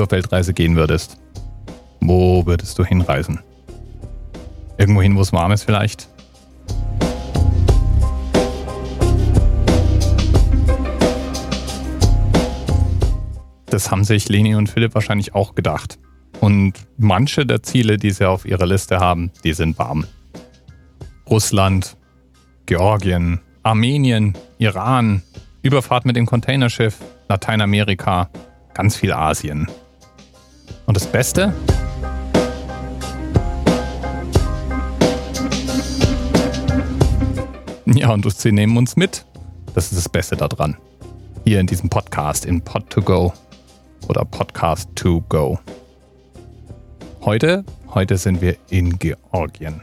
Du auf Weltreise gehen würdest, wo würdest du hinreisen? Irgendwohin, wo es warm ist vielleicht? Das haben sich Leni und Philipp wahrscheinlich auch gedacht. Und manche der Ziele, die sie auf ihrer Liste haben, die sind warm. Russland, Georgien, Armenien, Iran, Überfahrt mit dem Containerschiff, Lateinamerika, ganz viel Asien. Und das Beste? Ja, und sie nehmen uns mit. Das ist das Beste daran. Hier in diesem Podcast, in Pod2Go oder Podcast to Go. Heute, heute sind wir in Georgien.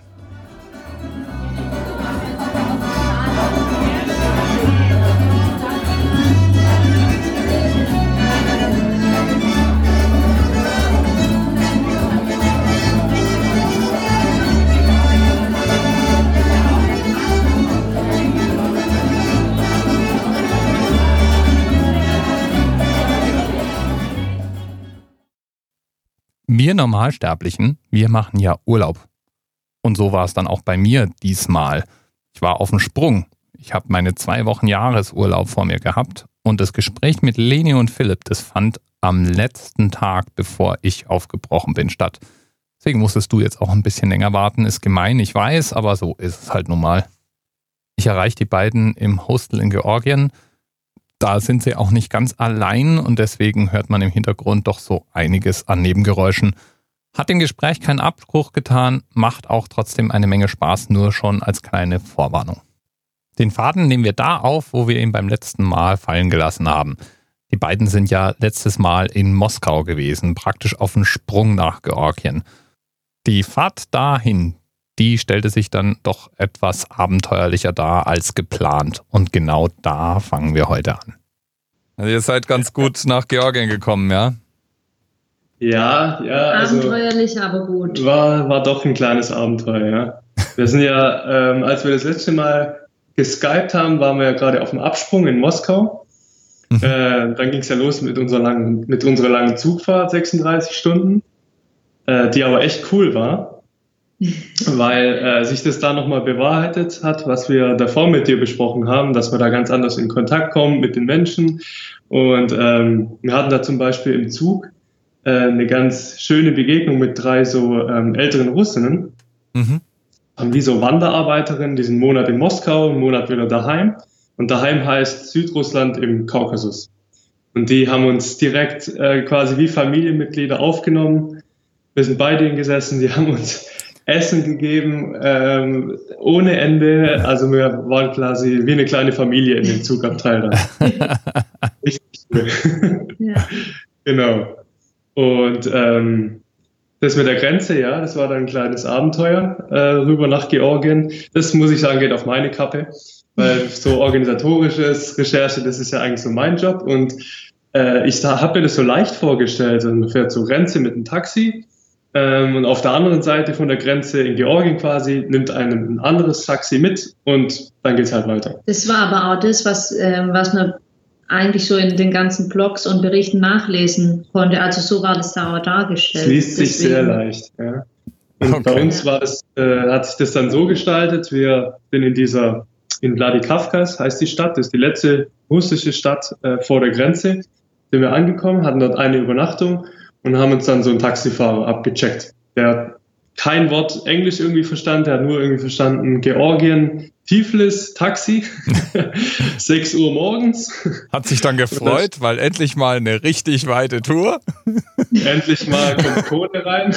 Wir Normalsterblichen, wir machen ja Urlaub. Und so war es dann auch bei mir diesmal. Ich war auf dem Sprung. Ich habe meine zwei Wochen Jahresurlaub vor mir gehabt und das Gespräch mit Leni und Philipp, das fand am letzten Tag, bevor ich aufgebrochen bin, statt. Deswegen musstest du jetzt auch ein bisschen länger warten. Ist gemein, ich weiß, aber so ist es halt nun mal. Ich erreiche die beiden im Hostel in Georgien da sind sie auch nicht ganz allein und deswegen hört man im Hintergrund doch so einiges an Nebengeräuschen. Hat dem Gespräch keinen Abbruch getan, macht auch trotzdem eine Menge Spaß, nur schon als kleine Vorwarnung. Den Faden nehmen wir da auf, wo wir ihn beim letzten Mal fallen gelassen haben. Die beiden sind ja letztes Mal in Moskau gewesen, praktisch auf dem Sprung nach Georgien. Die Fahrt dahin, die stellte sich dann doch etwas abenteuerlicher dar als geplant. Und genau da fangen wir heute an. Also ihr seid ganz gut nach Georgien gekommen, ja? Ja, ja. Also Abenteuerlich, aber gut. War, war doch ein kleines Abenteuer, ja. Wir sind ja, ähm, als wir das letzte Mal geskypt haben, waren wir ja gerade auf dem Absprung in Moskau. Mhm. Äh, dann ging es ja los mit unserer langen, mit unserer langen Zugfahrt, 36 Stunden, äh, die aber echt cool war weil äh, sich das da nochmal bewahrheitet hat, was wir davor mit dir besprochen haben, dass wir da ganz anders in Kontakt kommen mit den Menschen. Und ähm, wir hatten da zum Beispiel im Zug äh, eine ganz schöne Begegnung mit drei so ähm, älteren Russinnen. Mhm. Haben wie so Wanderarbeiterinnen, die sind einen Monat in Moskau, einen Monat wieder daheim. Und daheim heißt Südrussland im Kaukasus. Und die haben uns direkt äh, quasi wie Familienmitglieder aufgenommen. Wir sind bei denen gesessen, die haben uns Essen gegeben, ähm, ohne Ende. Also wir waren quasi wie eine kleine Familie in dem Zugabteil. Richtig cool. Ja. genau. Und ähm, das mit der Grenze, ja, das war dann ein kleines Abenteuer äh, rüber nach Georgien. Das muss ich sagen, geht auf meine Kappe, weil so organisatorisches Recherche, das ist ja eigentlich so mein Job. Und äh, ich habe mir das so leicht vorgestellt. Also man fährt zur Grenze mit einem Taxi und auf der anderen Seite von der Grenze in Georgien quasi nimmt einem ein anderes Taxi mit und dann geht es halt weiter. Das war aber auch das, was, äh, was man eigentlich so in den ganzen Blogs und Berichten nachlesen konnte. Also so war das da auch dargestellt. Es liest sich Deswegen. sehr leicht, ja. Und okay. bei uns war es, äh, hat sich das dann so gestaltet, wir sind in dieser, in Vladikavkaz heißt die Stadt, das ist die letzte russische Stadt äh, vor der Grenze, sind wir angekommen, hatten dort eine Übernachtung und haben uns dann so einen Taxifahrer abgecheckt. Der hat kein Wort Englisch irgendwie verstanden, der hat nur irgendwie verstanden Georgien, Tiflis, Taxi, 6 Uhr morgens. Hat sich dann gefreut, weil endlich mal eine richtig weite Tour. endlich mal kommt Kohle rein.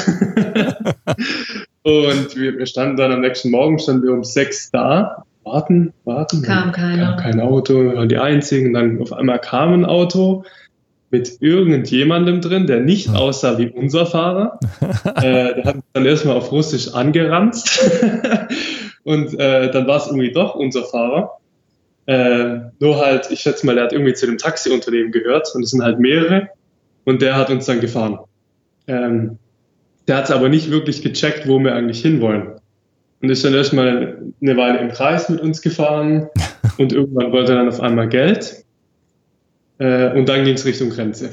Und wir, wir, standen dann am nächsten Morgen, standen wir um 6 da, warten, warten. Kam keiner. Kam kein Auto, wir waren die Einzigen. Dann auf einmal kam ein Auto mit irgendjemandem drin, der nicht aussah wie unser Fahrer. äh, der hat uns dann erstmal auf Russisch angeranzt. und äh, dann war es irgendwie doch unser Fahrer. Äh, nur halt, ich schätze mal, der hat irgendwie zu dem Taxiunternehmen gehört und es sind halt mehrere. Und der hat uns dann gefahren. Ähm, der hat es aber nicht wirklich gecheckt, wo wir eigentlich hinwollen. Und ist dann erstmal eine Weile im Kreis mit uns gefahren und irgendwann wollte er dann auf einmal Geld. Äh, und dann ging es Richtung Grenze.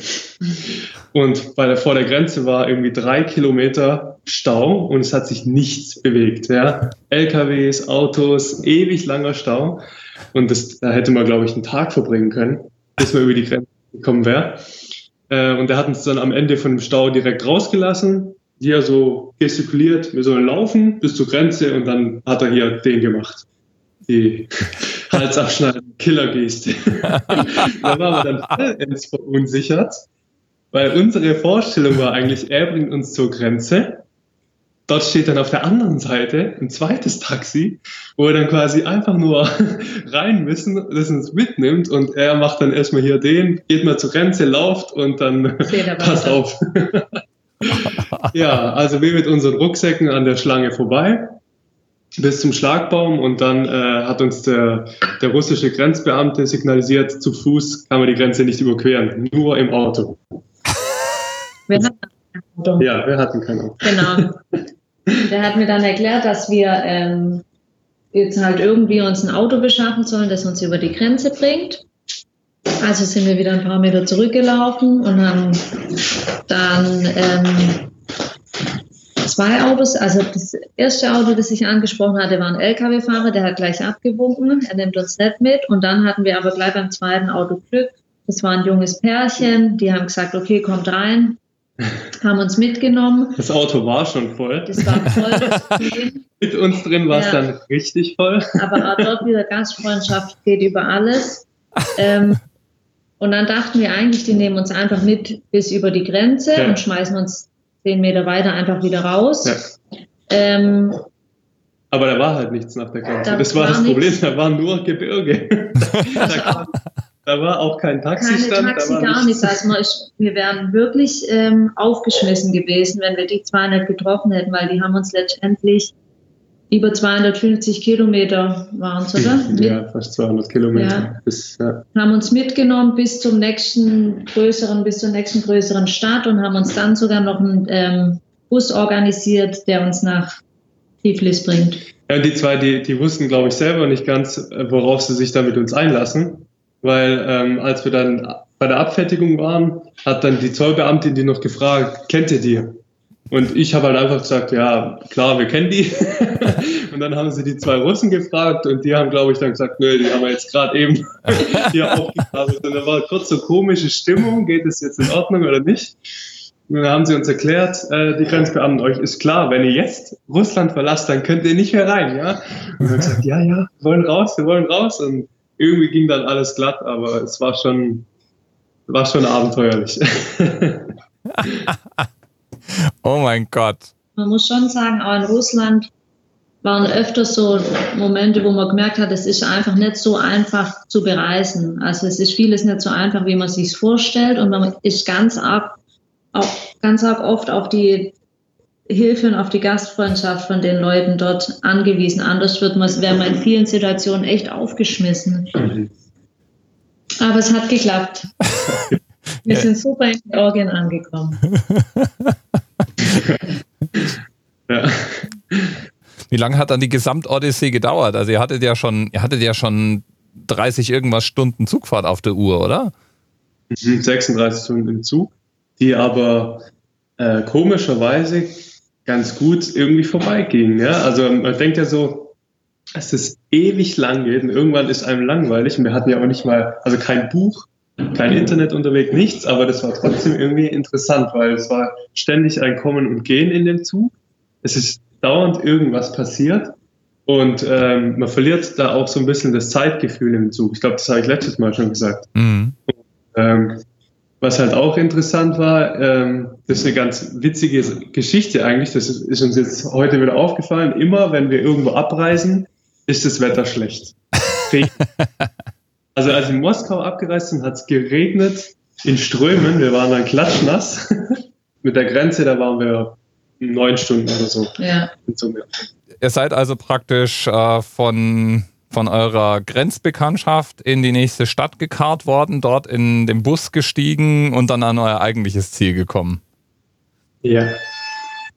Und bei der, vor der Grenze war irgendwie drei Kilometer Stau und es hat sich nichts bewegt. Ja? LKWs, Autos, ewig langer Stau. Und das, da hätte man, glaube ich, einen Tag verbringen können, bis man über die Grenze gekommen wäre. Äh, und der hat uns dann am Ende von dem Stau direkt rausgelassen. Hier so gestikuliert, wir sollen laufen bis zur Grenze und dann hat er hier den gemacht. Die Halsabschneiden, Killergeste. da waren wir dann vollends verunsichert, weil unsere Vorstellung war eigentlich, er bringt uns zur Grenze dort steht dann auf der anderen Seite ein zweites Taxi, wo wir dann quasi einfach nur rein müssen, das uns mitnimmt und er macht dann erstmal hier den, geht mal zur Grenze, lauft und dann passt auf. ja, also wir mit unseren Rucksäcken an der Schlange vorbei bis zum Schlagbaum und dann äh, hat uns der, der russische Grenzbeamte signalisiert, zu Fuß kann man die Grenze nicht überqueren, nur im Auto. Wir hatten kein Auto. Ja, wir hatten kein Auto. Genau. Der hat mir dann erklärt, dass wir ähm, jetzt halt irgendwie uns ein Auto beschaffen sollen, das uns über die Grenze bringt. Also sind wir wieder ein paar Meter zurückgelaufen und haben dann ähm, zwei Autos. Also das erste Auto, das ich angesprochen hatte, war ein LKW-Fahrer, der hat gleich abgewunken. Er nimmt uns nicht mit. Und dann hatten wir aber gleich beim zweiten Auto Glück. Das war ein junges Pärchen. Die haben gesagt, okay, kommt rein haben uns mitgenommen. Das Auto war schon voll. Das war voll. Mit uns drin war es ja. dann richtig voll. Aber auch dort wieder Gastfreundschaft geht über alles. Ähm, und dann dachten wir eigentlich, die nehmen uns einfach mit bis über die Grenze ja. und schmeißen uns zehn Meter weiter einfach wieder raus. Ja. Ähm, aber da war halt nichts nach der Grenze. Da das war, war das Problem, nichts. da war nur Gebirge. da, da war auch kein Taxistand. Keine Taxi, gar nichts. Also wir wären wirklich ähm, aufgeschmissen gewesen, wenn wir die 200 getroffen hätten, weil die haben uns letztendlich über 250 Kilometer waren es, oder? Ja, fast 200 Kilometer. Ja. Bis, ja. Haben uns mitgenommen bis zum nächsten größeren, bis zur nächsten größeren Stadt und haben uns dann sogar noch einen ähm, Bus organisiert, der uns nach Tiflis bringt. Ja, die zwei, die, die wussten, glaube ich, selber nicht ganz, äh, worauf sie sich da mit uns einlassen weil ähm, als wir dann bei der Abfertigung waren, hat dann die Zollbeamtin die noch gefragt, kennt ihr die? Und ich habe halt einfach gesagt, ja, klar, wir kennen die. und dann haben sie die zwei Russen gefragt und die haben, glaube ich, dann gesagt, nö, die haben wir jetzt gerade eben hier aufgekabelt. Und da war kurz so komische Stimmung, geht es jetzt in Ordnung oder nicht? Und dann haben sie uns erklärt, äh, die Grenzbeamten, euch ist klar, wenn ihr jetzt Russland verlasst, dann könnt ihr nicht mehr rein, ja? Und dann gesagt, ja, ja, wir wollen raus, wir wollen raus. Und irgendwie ging dann alles glatt, aber es war schon, war schon abenteuerlich. oh mein Gott. Man muss schon sagen, auch in Russland waren öfter so Momente, wo man gemerkt hat, es ist einfach nicht so einfach zu bereisen. Also es ist vieles nicht so einfach, wie man sich vorstellt und man ist ganz arg, auch ganz arg oft auf die Hilfe und auf die Gastfreundschaft von den Leuten dort angewiesen. Anders wird man, wäre man in vielen Situationen echt aufgeschmissen. Aber es hat geklappt. Wir sind super in Georgien angekommen. ja. Wie lange hat dann die Gesamtodyssee gedauert? Also ihr hattet ja schon, ihr hattet ja schon 30 irgendwas Stunden Zugfahrt auf der Uhr, oder? 36 mhm, Stunden im Zug, die aber äh, komischerweise ganz gut irgendwie vorbeiging. Ja? Also man denkt ja so, dass es ewig lang geht und irgendwann ist einem langweilig. Und wir hatten ja auch nicht mal, also kein Buch, kein Internet unterwegs, nichts, aber das war trotzdem irgendwie interessant, weil es war ständig ein Kommen und Gehen in dem Zug. Es ist dauernd irgendwas passiert und ähm, man verliert da auch so ein bisschen das Zeitgefühl im Zug. Ich glaube, das habe ich letztes Mal schon gesagt. Mhm. Und, ähm, was halt auch interessant war, ähm, das ist eine ganz witzige Geschichte eigentlich, das ist, ist uns jetzt heute wieder aufgefallen, immer wenn wir irgendwo abreisen, ist das Wetter schlecht. also als wir in Moskau abgereist sind, hat es geregnet in Strömen, wir waren dann klatschnass. Mit der Grenze, da waren wir neun Stunden oder so. Ja. Ihr seid also praktisch äh, von von eurer Grenzbekanntschaft in die nächste Stadt gekarrt worden, dort in den Bus gestiegen und dann an euer eigentliches Ziel gekommen. Ja.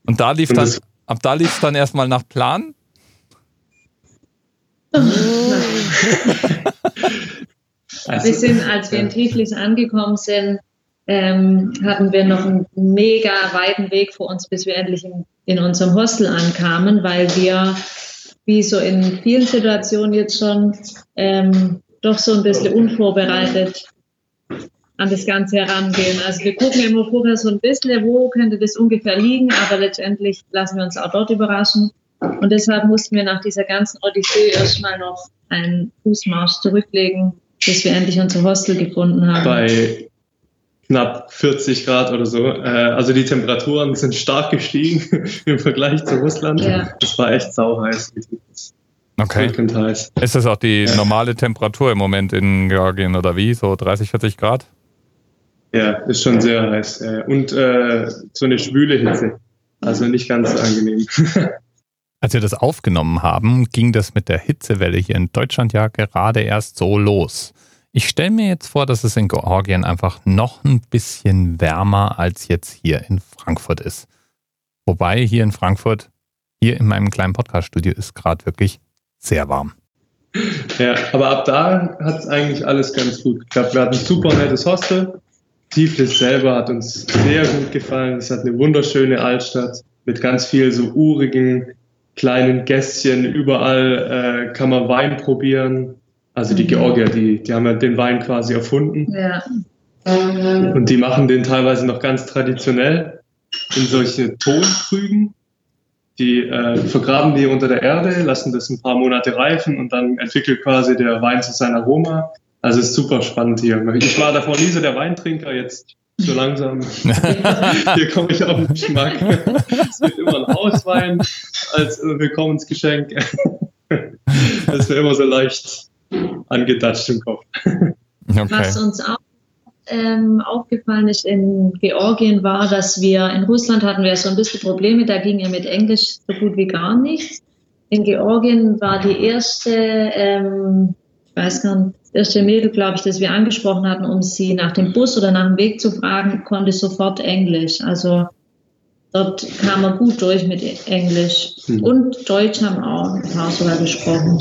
Und da lief dann, ab da lief es dann erstmal nach Plan? Also, wir sind, als wir in Tiflis angekommen sind, ähm, hatten wir noch einen mega weiten Weg vor uns, bis wir endlich in, in unserem Hostel ankamen, weil wir, wie so in vielen Situationen jetzt schon, ähm, doch so ein bisschen unvorbereitet an das Ganze herangehen. Also wir gucken immer vorher so ein bisschen, wo könnte das ungefähr liegen, aber letztendlich lassen wir uns auch dort überraschen. Und deshalb mussten wir nach dieser ganzen Odyssee erstmal noch einen Fußmarsch zurücklegen, bis wir endlich unser Hostel gefunden haben. Bei knapp 40 Grad oder so. Äh, also die Temperaturen sind stark gestiegen im Vergleich zu Russland. Ja. Es war echt sauheiß. Okay. Heiß. Ist das auch die normale Temperatur im Moment in Georgien oder wie? So 30, 40 Grad? Ja, ist schon sehr heiß. Und äh, so eine schwüle Hitze. Also nicht ganz angenehm. Als wir das aufgenommen haben, ging das mit der Hitzewelle hier in Deutschland ja gerade erst so los. Ich stelle mir jetzt vor, dass es in Georgien einfach noch ein bisschen wärmer als jetzt hier in Frankfurt ist. Wobei hier in Frankfurt, hier in meinem kleinen Podcast-Studio, ist gerade wirklich sehr warm. Ja, aber ab da hat es eigentlich alles ganz gut geklappt. Wir hatten ein super nettes Hostel. Tiflis selber hat uns sehr gut gefallen. Es hat eine wunderschöne Altstadt mit ganz viel so urigen kleinen Gässchen. Überall äh, kann man Wein probieren. Also die mhm. Georgier, die, die haben ja den Wein quasi erfunden. Ja. Und die machen den teilweise noch ganz traditionell in solche Tonkrügen. Die äh, vergraben die unter der Erde, lassen das ein paar Monate reifen und dann entwickelt quasi der Wein zu seinem Aroma. Also ist super spannend hier. Ich war davor nie so der Weintrinker, jetzt so langsam. hier komme ich auf den Geschmack. Es wird immer ein Hauswein als Willkommensgeschenk. Das wäre immer so leicht angedatscht im Kopf. Okay. Was uns auch ähm, aufgefallen ist in Georgien war, dass wir in Russland hatten wir so ein bisschen Probleme, da ging ja mit Englisch so gut wie gar nichts. In Georgien war die erste, ähm, ich weiß gar nicht, erste Mädel, glaube ich, das wir angesprochen hatten, um sie nach dem Bus oder nach dem Weg zu fragen, konnte sofort Englisch. Also dort kam er gut durch mit Englisch. Mhm. Und Deutsch haben auch ein paar sogar gesprochen.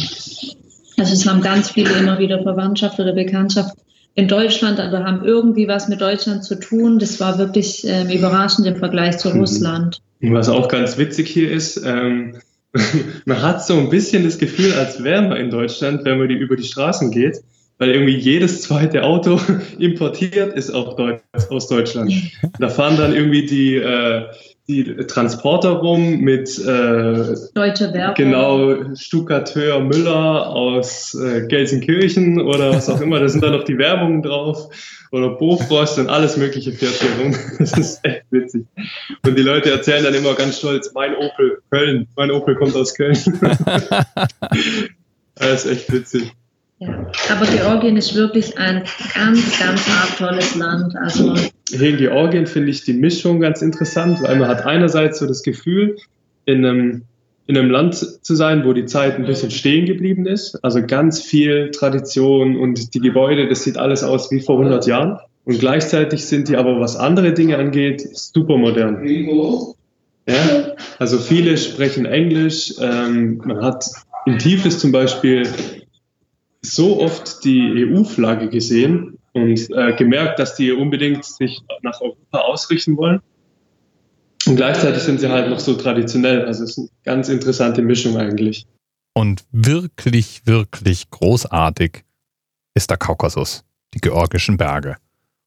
Also es haben ganz viele immer wieder Verwandtschaft oder Bekanntschaft in Deutschland, aber haben irgendwie was mit Deutschland zu tun. Das war wirklich ähm, überraschend im Vergleich zu mhm. Russland. Was auch ganz witzig hier ist, ähm, man hat so ein bisschen das Gefühl, als wäre man in Deutschland, wenn man die über die Straßen geht, weil irgendwie jedes zweite Auto importiert ist auch Deutsch, aus Deutschland. Da fahren dann irgendwie die, äh, die Transporter rum mit äh, Deutsche Werbung. Genau, Stuckateur Müller aus äh, Gelsenkirchen oder was auch immer. Da sind dann noch die Werbungen drauf. Oder Bofrost und alles Mögliche fährt hier rum. Das ist echt witzig. Und die Leute erzählen dann immer ganz stolz, mein Opel, Köln, mein Opel kommt aus Köln. das ist echt witzig. Ja, aber Georgien ist wirklich ein ganz, ganz arg tolles Land. Also Hier in Georgien finde ich die Mischung ganz interessant, weil man hat einerseits so das Gefühl, in einem, in einem Land zu sein, wo die Zeit ein bisschen stehen geblieben ist. Also ganz viel Tradition und die Gebäude, das sieht alles aus wie vor 100 Jahren. Und gleichzeitig sind die aber, was andere Dinge angeht, super modern. Ja, also viele sprechen Englisch. Ähm, man hat in Tiflis zum Beispiel so oft die EU-Flagge gesehen und äh, gemerkt, dass die unbedingt sich nach Europa ausrichten wollen. Und gleichzeitig sind sie halt noch so traditionell. Also es ist eine ganz interessante Mischung eigentlich. Und wirklich, wirklich großartig ist der Kaukasus, die georgischen Berge.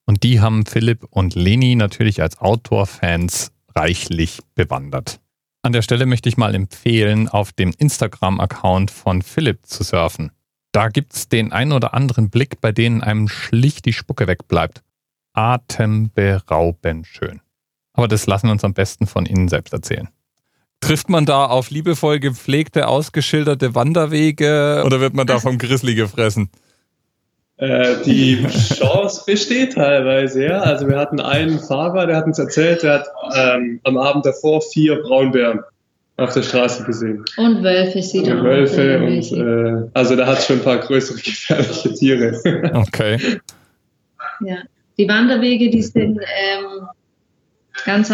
Und die haben Philipp und Leni natürlich als Outdoor-Fans reichlich bewandert. An der Stelle möchte ich mal empfehlen, auf dem Instagram-Account von Philipp zu surfen. Da gibt's den ein oder anderen Blick, bei denen einem schlicht die Spucke wegbleibt. Atemberaubend schön. Aber das lassen wir uns am besten von Ihnen selbst erzählen. Trifft man da auf liebevoll gepflegte, ausgeschilderte Wanderwege oder wird man da vom Grizzly gefressen? Äh, die Chance besteht teilweise, ja. Also wir hatten einen Fahrer, der hat uns erzählt, der hat ähm, am Abend davor vier Braunbären auf der Straße gesehen. Und Wölfe sieht er auch. Wölfe und äh, also da hat es schon ein paar größere gefährliche Tiere. Okay. Ja, die Wanderwege, die sind ähm, ganz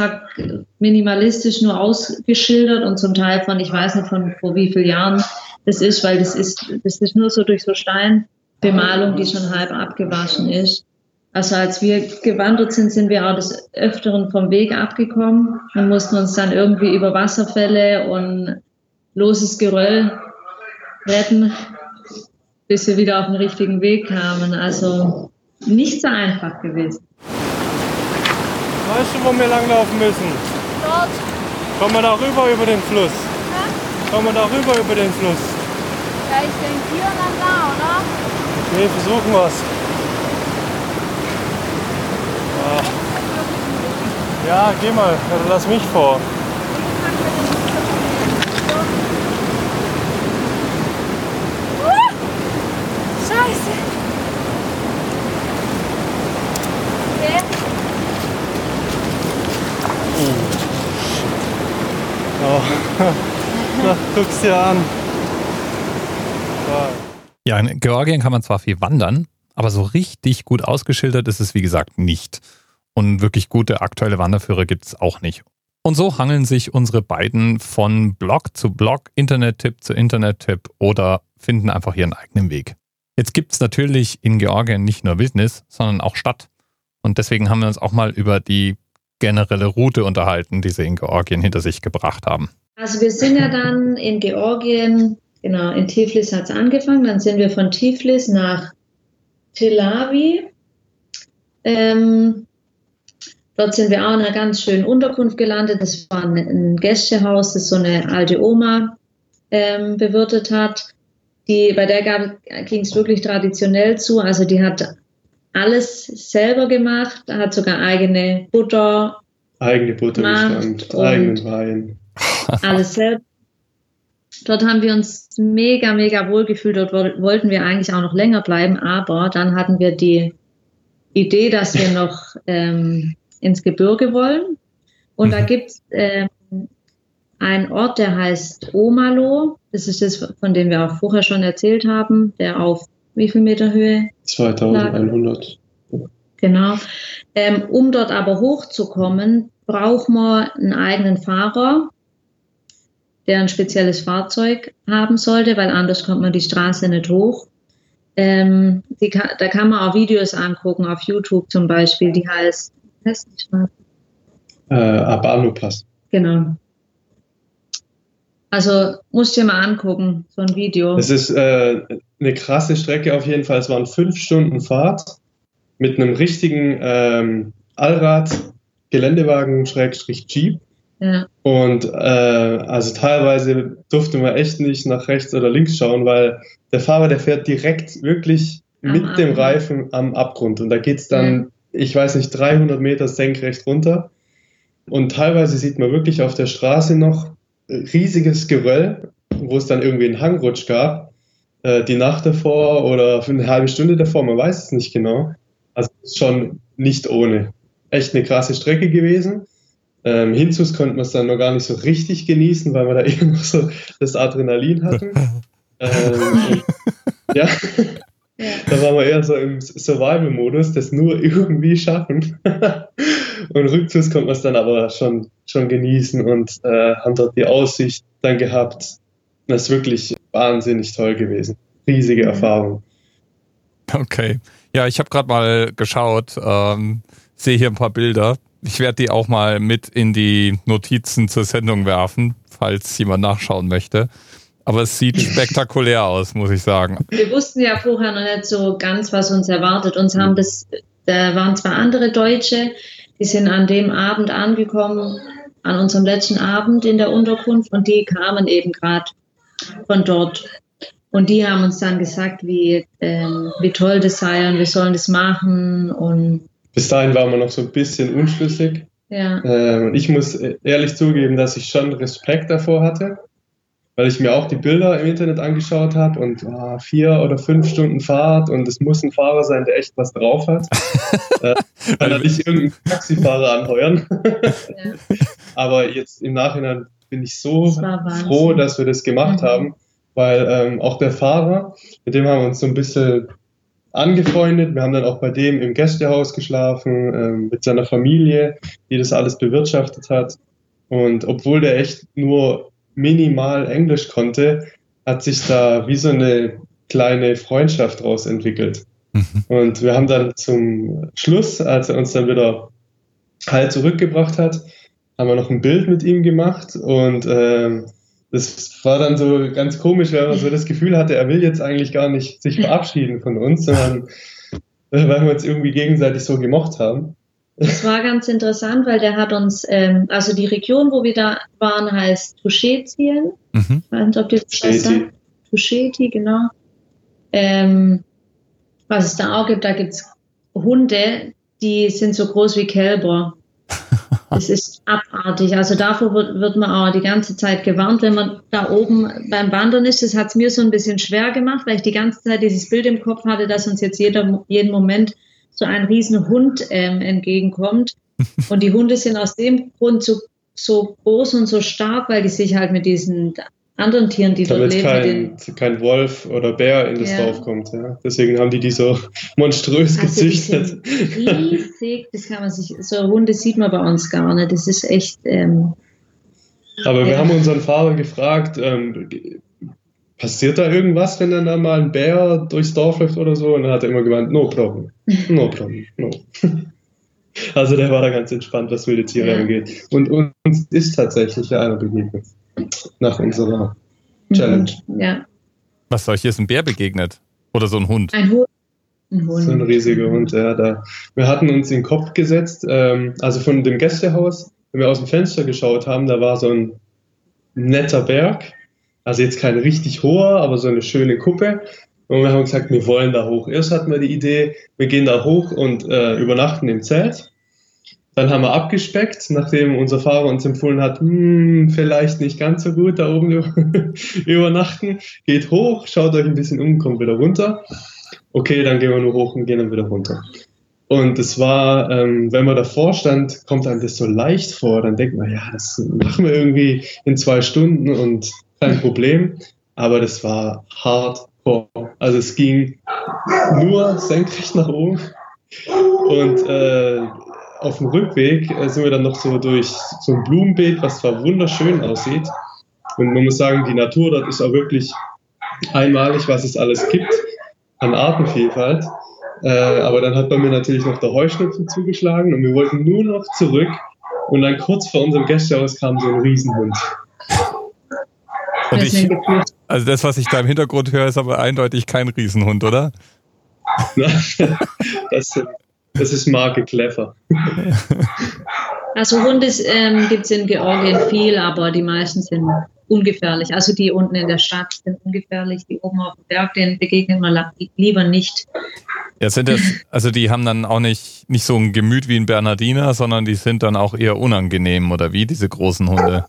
minimalistisch nur ausgeschildert und zum Teil von, ich weiß nicht von vor wie vielen Jahren das ist, weil das ist, das ist nur so durch so Stein Bemalung, die schon halb abgewaschen ist. Also als wir gewandert sind, sind wir auch des Öfteren vom Weg abgekommen und mussten uns dann irgendwie über Wasserfälle und loses Geröll retten, bis wir wieder auf den richtigen Weg kamen. Also nicht so einfach gewesen. Weißt du, wo wir langlaufen müssen? Dort. Kommen wir da rüber über den Fluss? Ja, Kommen wir da rüber über den Fluss? ja ich denke hier und dann da, oder? Okay, versuchen wir's. Ja, geh mal, oder lass mich vor. Oh. Na, guck's dir an. Ja. Ja, in Georgien kann man zwar viel wandern, aber so richtig gut ausgeschildert ist es, wie gesagt, nicht. Und wirklich gute aktuelle Wanderführer gibt es auch nicht. Und so hangeln sich unsere beiden von Blog zu Blog, Internettipp zu Internettipp oder finden einfach ihren eigenen Weg. Jetzt gibt es natürlich in Georgien nicht nur Wildnis, sondern auch Stadt. Und deswegen haben wir uns auch mal über die generelle Route unterhalten, die sie in Georgien hinter sich gebracht haben. Also wir sind ja dann in Georgien, genau, in Tiflis hat es angefangen, dann sind wir von Tiflis nach Telavi. Ähm, dort sind wir auch in einer ganz schönen Unterkunft gelandet. Das war ein, Gästehaus, das so eine alte Oma ähm, bewirtet hat. Die, bei der ging es wirklich traditionell zu. Also die hat alles selber gemacht, hat sogar eigene Butter, Eigene Macht Butterbestand, und- eigenen Wein. alles selbst. Dort haben wir uns mega, mega wohl gefühlt. Dort woll- wollten wir eigentlich auch noch länger bleiben, aber dann hatten wir die Idee, dass wir noch ähm, ins Gebirge wollen. Und da Mhm. gibt es ähm, einen Ort, der heißt Omalo. Das ist das, von dem wir auch vorher schon erzählt haben, der auf wie viel Meter Höhe 2100. Genau. Ähm, um dort aber hochzukommen, braucht man einen eigenen Fahrer, der ein spezielles Fahrzeug haben sollte, weil anders kommt man die Straße nicht hoch. Ähm, die da kann man auch Videos angucken, auf YouTube zum Beispiel, die heißt? Äh, Abano Pass. Genau. Also musst dir mal angucken, so ein Video. Es ist äh, eine krasse Strecke auf jeden Fall. Es waren fünf Stunden Fahrt mit einem richtigen ähm, Allrad, Geländewagen, Schrägstrich Jeep. Ja, Und äh, also teilweise durfte man echt nicht nach rechts oder links schauen, weil der Fahrer, der fährt direkt wirklich Am mit dem Abgrund. Reifen am Abgrund. Und da geht's dann, ich weiß nicht, 300 Meter senkrecht runter. Und teilweise sieht man wirklich auf der Straße noch riesiges Geröll, wo es dann irgendwie einen Hangrutsch gab. Äh, die Nacht davor oder für eine halbe Stunde davor, man weiß es nicht genau. Also es ist schon nicht ohne. Echt eine krasse Strecke gewesen. Ähm, Hinzus konnten wir es dann noch gar nicht so richtig genießen, weil wir da eben noch so das Adrenalin hatten. ähm, und, ja, ja. da waren wir eher so im Survival-Modus, das nur irgendwie schaffen. und rückzugs konnten wir es dann aber schon, schon genießen und äh, haben dort die Aussicht dann gehabt. Das ist wirklich wahnsinnig toll gewesen. Riesige Mhm. Erfahrung. Okay. Ja, ich habe gerade mal geschaut, ähm, sehe hier ein paar Bilder. Ich werde die auch mal mit in die Notizen zur Sendung werfen, falls jemand nachschauen möchte. Aber es sieht spektakulär aus, muss ich sagen. Wir wussten ja vorher noch nicht so ganz, was uns erwartet. Uns haben das, da waren zwei andere Deutsche, die sind an dem Abend angekommen, an unserem letzten Abend in der Unterkunft und die kamen eben gerade von dort. Und die haben uns dann gesagt, wie, ähm, wie toll das sei und wir sollen das machen und Bis dahin waren wir noch so ein bisschen unschlüssig. ja, Ähm, und ich muss ehrlich zugeben, dass ich schon Respekt davor hatte, weil ich mir auch die Bilder im Internet angeschaut habe und ah, vier oder fünf Stunden Fahrt und es muss ein Fahrer sein, der echt was drauf hat. äh, kann er nicht irgendeinen Taxifahrer anheuern. ja, Aber jetzt im Nachhinein bin ich so das war froh, dass wir das gemacht Mhm. haben, weil ähm, auch der Fahrer, mit dem haben wir uns so ein bisschen angefreundet. Wir haben dann auch bei dem im Gästehaus geschlafen, ähm, mit seiner Familie, die das alles bewirtschaftet hat. Und obwohl der echt nur minimal Englisch konnte, hat sich da wie so eine kleine Freundschaft daraus entwickelt. Mhm. Und wir haben dann zum Schluss, als er uns dann wieder halt zurückgebracht hat, haben wir noch ein Bild mit ihm gemacht und ähm, das war dann so ganz komisch, weil man so das Gefühl hatte, er will jetzt eigentlich gar nicht sich verabschieden von uns, sondern weil wir uns irgendwie gegenseitig so gemocht haben. Das war ganz interessant, weil der hat uns, ähm, also die Region, wo wir da waren, heißt Tuschetien. Mhm. Ich weiß nicht, ob ihr das sagt. Tuscheti, genau. Ähm, was es da auch gibt, da gibt es Hunde, die sind so groß wie Kälber. Das ist abartig. Also davor wird, wird man auch die ganze Zeit gewarnt, wenn man da oben beim Wandern ist. Das hat es mir so ein bisschen schwer gemacht, weil ich die ganze Zeit dieses Bild im Kopf hatte, dass uns jetzt jeder, jeden Moment so ein riesen Hund ähm, entgegenkommt. Und die Hunde sind aus dem Grund so, so groß und so stark, weil die sich halt mit diesen anderen Tieren, die Damit dort leben. Kein, kein Wolf oder Bär in das ja. Dorf kommt. Ja. Deswegen haben die die so monströs also gezüchtet. riesig, das kann man sich, so Hunde sieht man bei uns gar nicht. Das ist echt. Ähm, Aber wir haben unseren Fahrer gefragt, ähm, passiert da irgendwas, wenn dann da mal ein Bär durchs Dorf läuft oder so? Und dann hat er immer gemeint, no problem, no problem, no. Also der war da ganz entspannt, was wilde Tiere ja. angeht. Und uns ist tatsächlich einer begegnet nach unserer Challenge. Mhm, ja. Was soll hier ist ein Bär begegnet? Oder so ein Hund? Ein Hund. Ein Hund. So ein riesiger Hund, ja. Da. Wir hatten uns in den Kopf gesetzt, ähm, also von dem Gästehaus, wenn wir aus dem Fenster geschaut haben, da war so ein netter Berg. Also jetzt kein richtig hoher, aber so eine schöne Kuppe. Und wir haben gesagt, wir wollen da hoch. Erst hatten wir die Idee, wir gehen da hoch und äh, übernachten im Zelt. Dann haben wir abgespeckt, nachdem unser Fahrer uns empfohlen hat, hm, vielleicht nicht ganz so gut da oben übernachten. Geht hoch, schaut euch ein bisschen um, kommt wieder runter. Okay, dann gehen wir nur hoch und gehen dann wieder runter. Und es war, ähm, wenn man davor stand, kommt einem das so leicht vor. Dann denkt man, ja, das machen wir irgendwie in zwei Stunden und kein Problem. Aber das war hardcore. Also es ging nur senkrecht nach oben. Und äh, auf dem Rückweg äh, sind wir dann noch so durch so ein Blumenbeet, was zwar wunderschön aussieht. Und man muss sagen, die Natur dort ist auch wirklich einmalig, was es alles gibt an Artenvielfalt. Äh, aber dann hat bei mir natürlich noch der Heuschnupfen zugeschlagen und wir wollten nur noch zurück. Und dann kurz vor unserem Gästehaus kam so ein Riesenhund. Und ich, also das, was ich da im Hintergrund höre, ist aber eindeutig kein Riesenhund, oder? das das ist Marke Clever. Also Hunde ähm, gibt es in Georgien viel, aber die meisten sind ungefährlich. Also die unten in der Stadt sind ungefährlich, die oben auf dem Berg, denen begegnet man lieber nicht. Ja, sind das, also die haben dann auch nicht, nicht so ein Gemüt wie ein Bernardiner, sondern die sind dann auch eher unangenehm, oder wie, diese großen Hunde?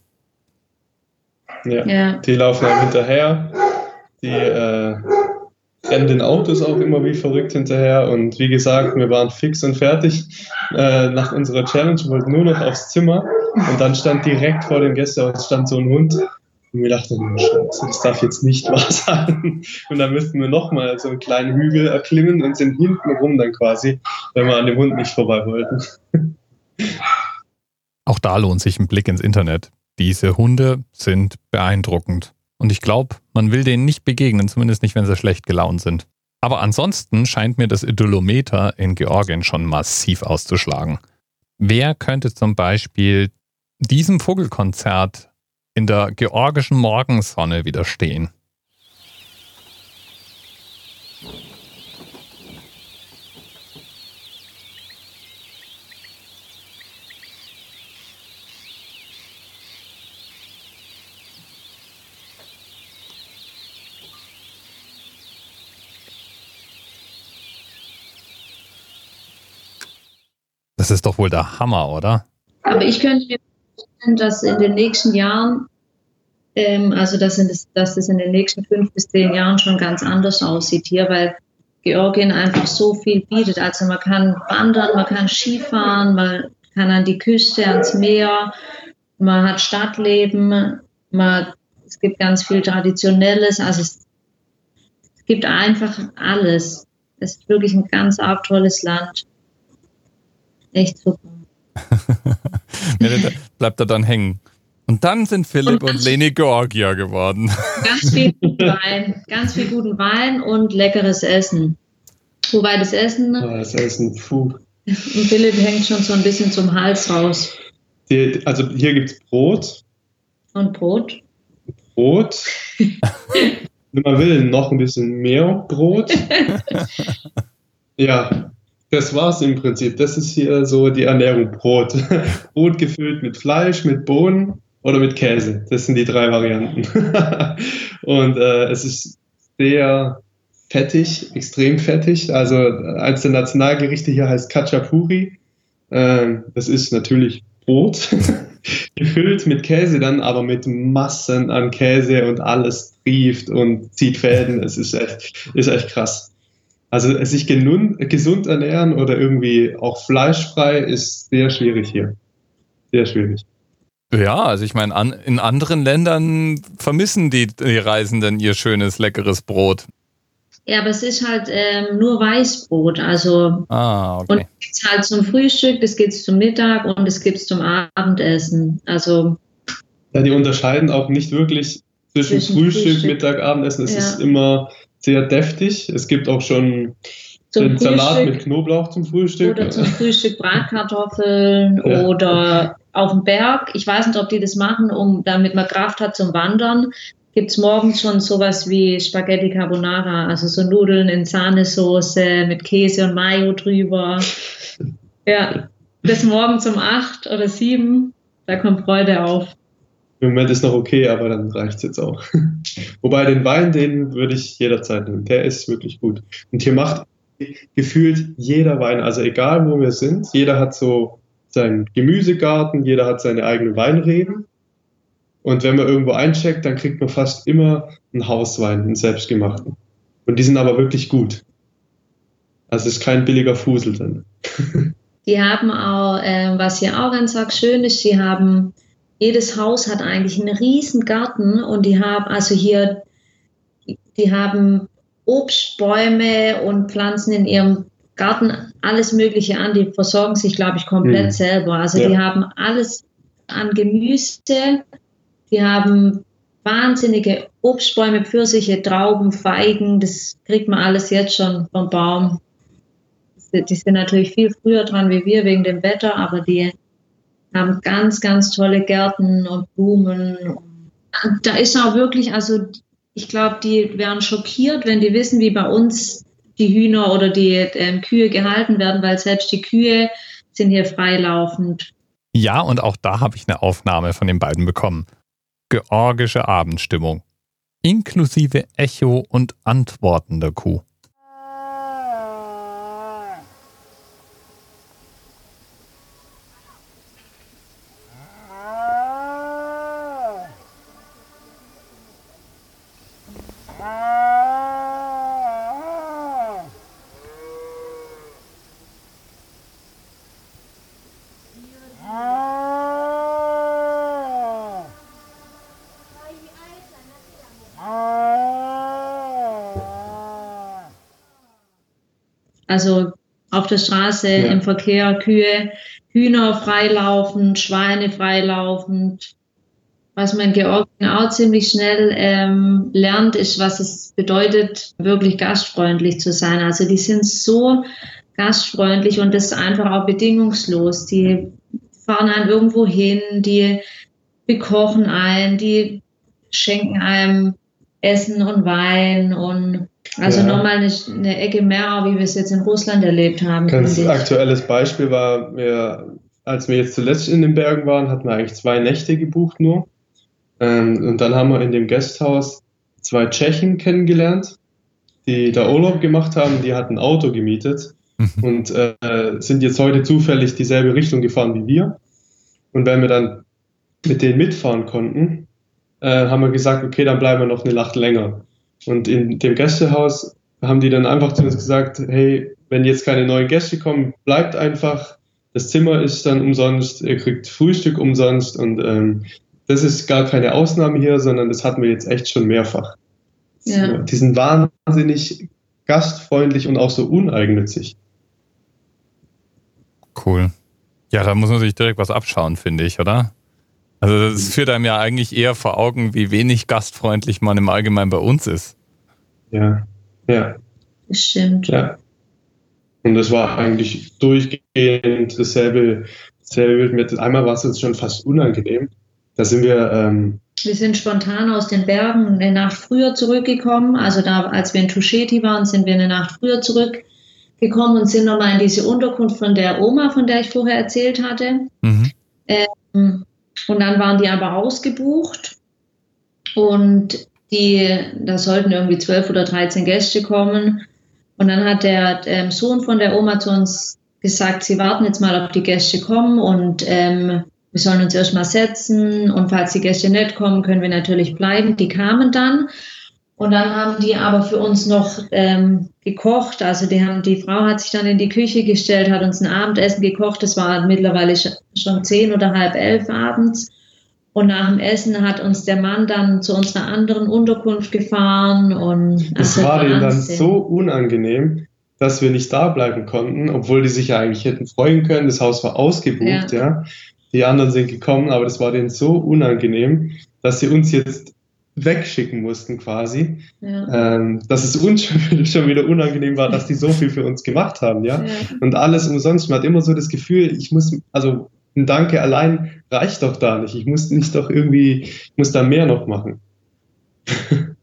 Ja, ja. die laufen dann hinterher. Die äh, rennen den Autos auch immer wie verrückt hinterher. Und wie gesagt, wir waren fix und fertig äh, nach unserer Challenge, wollten nur noch aufs Zimmer. Und dann stand direkt vor dem Gästehaus stand so ein Hund. Und wir dachten, oh, Scheiße, das darf jetzt nicht wahr sein. Und dann müssten wir nochmal so einen kleinen Hügel erklimmen und sind hinten rum dann quasi, wenn wir an dem Hund nicht vorbei wollten. Auch da lohnt sich ein Blick ins Internet. Diese Hunde sind beeindruckend. Und ich glaube, man will denen nicht begegnen, zumindest nicht, wenn sie schlecht gelaunt sind. Aber ansonsten scheint mir das Idolometer in Georgien schon massiv auszuschlagen. Wer könnte zum Beispiel diesem Vogelkonzert in der georgischen Morgensonne widerstehen? Das ist doch wohl der Hammer, oder? Aber ich könnte mir vorstellen, dass in den nächsten Jahren, ähm, also dass, das, dass das in den nächsten fünf bis zehn Jahren schon ganz anders aussieht hier, weil Georgien einfach so viel bietet. Also man kann wandern, man kann Skifahren, man kann an die Küste, ans Meer, man hat Stadtleben, man, es gibt ganz viel Traditionelles, also es, gibt einfach alles. Es ist wirklich ein ganz arg tolles Land. Echt super. bleibt er dann hängen. Und dann sind Philipp und, und Leni Georgier geworden. Ganz viel guten Wein, ganz viel guten Wein und leckeres Essen. Wobei das Essen. Das Essen, puh. Und Philipp hängt schon so ein bisschen zum Hals raus. Die, also hier gibt es Brot. Und Brot? Brot. Wenn man will, noch ein bisschen mehr Brot. ja, das war's im Prinzip. Das ist hier so die Ernährung Brot. Brot gefüllt mit Fleisch, mit Bohnen oder mit Käse. Das sind die drei Varianten. Und äh, es ist sehr fettig, extrem fettig. Also eins der Nationalgerichte hier heißt Kachapuri. Äh, das ist natürlich Brot, gefüllt mit Käse dann, aber mit Massen an Käse und alles trieft und zieht Fäden. Es ist echt, ist echt krass. Also sich gesund ernähren oder irgendwie auch fleischfrei ist sehr schwierig hier. Sehr schwierig. Ja, also ich meine, an, in anderen Ländern vermissen die, die Reisenden ihr schönes, leckeres Brot. Ja, aber es ist halt ähm, nur Weißbrot. Also ah, okay. und es halt zum Frühstück, das geht zum Mittag und es gibt zum Abendessen. Also ja, die unterscheiden auch nicht wirklich zwischen, zwischen Frühstück, Frühstück, Mittag, Abendessen. Es ja. ist immer sehr deftig. Es gibt auch schon den Salat mit Knoblauch zum Frühstück. Oder zum Frühstück Bratkartoffeln ja. oder auf dem Berg. Ich weiß nicht, ob die das machen, um damit man Kraft hat zum Wandern gibt es morgens schon sowas wie Spaghetti Carbonara, also so Nudeln in Sahnesoße mit Käse und Mayo drüber. Ja, bis morgens um acht oder sieben, da kommt Freude auf. Im Moment ist noch okay, aber dann reicht es jetzt auch. Wobei den Wein, den würde ich jederzeit nehmen. Der ist wirklich gut. Und hier macht gefühlt jeder Wein, also egal wo wir sind, jeder hat so seinen Gemüsegarten, jeder hat seine eigenen Weinreben und wenn man irgendwo eincheckt, dann kriegt man fast immer einen Hauswein, einen selbstgemachten. Und die sind aber wirklich gut. Also es ist kein billiger Fusel drin. Die haben auch, äh, was hier auch ganz schön ist, sie haben, jedes Haus hat eigentlich einen riesen Garten und die haben, also hier, die haben Obstbäume und Pflanzen in ihrem Garten, alles Mögliche an. Die versorgen sich, glaube ich, komplett hm. selber. Also ja. die haben alles an Gemüse, die haben wahnsinnige Obstbäume, Pfirsiche, Trauben, Feigen. Das kriegt man alles jetzt schon vom Baum. Die sind natürlich viel früher dran wie wir wegen dem Wetter, aber die haben ganz, ganz tolle Gärten und Blumen. Da ist auch wirklich, also ich glaube, die wären schockiert, wenn die wissen, wie bei uns die Hühner oder die ähm, Kühe gehalten werden, weil selbst die Kühe sind hier freilaufend. Ja, und auch da habe ich eine Aufnahme von den beiden bekommen georgische Abendstimmung, inklusive Echo und antwortender Kuh. Also auf der Straße, ja. im Verkehr, Kühe, Hühner freilaufend, Schweine freilaufend. Was man in Georgien auch ziemlich schnell ähm, lernt, ist, was es bedeutet, wirklich gastfreundlich zu sein. Also die sind so gastfreundlich und das einfach auch bedingungslos. Die fahren einen irgendwo hin, die bekochen ein, die schenken einem Essen und Wein und also ja. nochmal eine, eine, Ecke mehr, wie wir es jetzt in Russland erlebt haben. Ganz aktuelles Beispiel war, wir, als wir jetzt zuletzt in den Bergen waren, hatten wir eigentlich zwei Nächte gebucht nur. Ähm, und dann haben wir in dem Gasthaus zwei Tschechen kennengelernt, die da Urlaub gemacht haben. Die hatten ein Auto gemietet mhm. und äh, sind jetzt heute zufällig dieselbe Richtung gefahren wie wir. Und wenn wir dann mit denen mitfahren konnten, äh, haben wir gesagt, okay, dann bleiben wir noch eine Nacht länger. Und in dem Gästehaus haben die dann einfach zu uns gesagt, hey, wenn jetzt keine neuen Gäste kommen, bleibt einfach. Das Zimmer ist dann umsonst, ihr kriegt Frühstück umsonst und ähm, das ist gar keine Ausnahme hier, sondern das hatten wir jetzt echt schon mehrfach. Ja. Die sind wahnsinnig gastfreundlich und auch so uneigennützig. Cool. Ja, da muss man sich direkt was abschauen, finde ich, oder? Also das führt einem ja eigentlich eher vor Augen, wie wenig gastfreundlich man im Allgemeinen bei uns ist. Ja, ja, Das stimmt. ja. Und das war eigentlich durchgehend dasselbe, dasselbe mit. Einmal war es uns schon fast unangenehm. Da sind wir, ähm, Wir sind spontan aus den Bergen eine Nacht früher zurückgekommen. Also da, als wir in Tuscheti waren, sind wir eine Nacht früher zurückgekommen und sind nochmal in diese Unterkunft von der Oma, von der ich vorher erzählt hatte. Mhm. Und dann waren die aber ausgebucht. Und die, da sollten irgendwie zwölf oder 13 Gäste kommen. Und dann hat der ähm, Sohn von der Oma zu uns gesagt, sie warten jetzt mal, ob die Gäste kommen und ähm, wir sollen uns erstmal setzen. Und falls die Gäste nicht kommen, können wir natürlich bleiben. Die kamen dann. Und dann haben die aber für uns noch ähm, gekocht. Also die haben, die Frau hat sich dann in die Küche gestellt, hat uns ein Abendessen gekocht. Es war mittlerweile sch- schon zehn oder halb elf abends. Und nach dem Essen hat uns der Mann dann zu unserer anderen Unterkunft gefahren und das war denen dann so unangenehm, dass wir nicht da bleiben konnten, obwohl die sich ja eigentlich hätten freuen können. Das Haus war ausgebucht, ja. Die anderen sind gekommen, aber das war denen so unangenehm, dass sie uns jetzt wegschicken mussten quasi, Ja. ähm, dass es uns schon wieder, unangenehm war, dass die so viel für uns gemacht haben, ja. Ja. Und alles umsonst. Man hat immer so das Gefühl, ich muss, also ein Danke allein reicht doch da nicht. Ich muss nicht doch irgendwie, ich muss da mehr noch machen.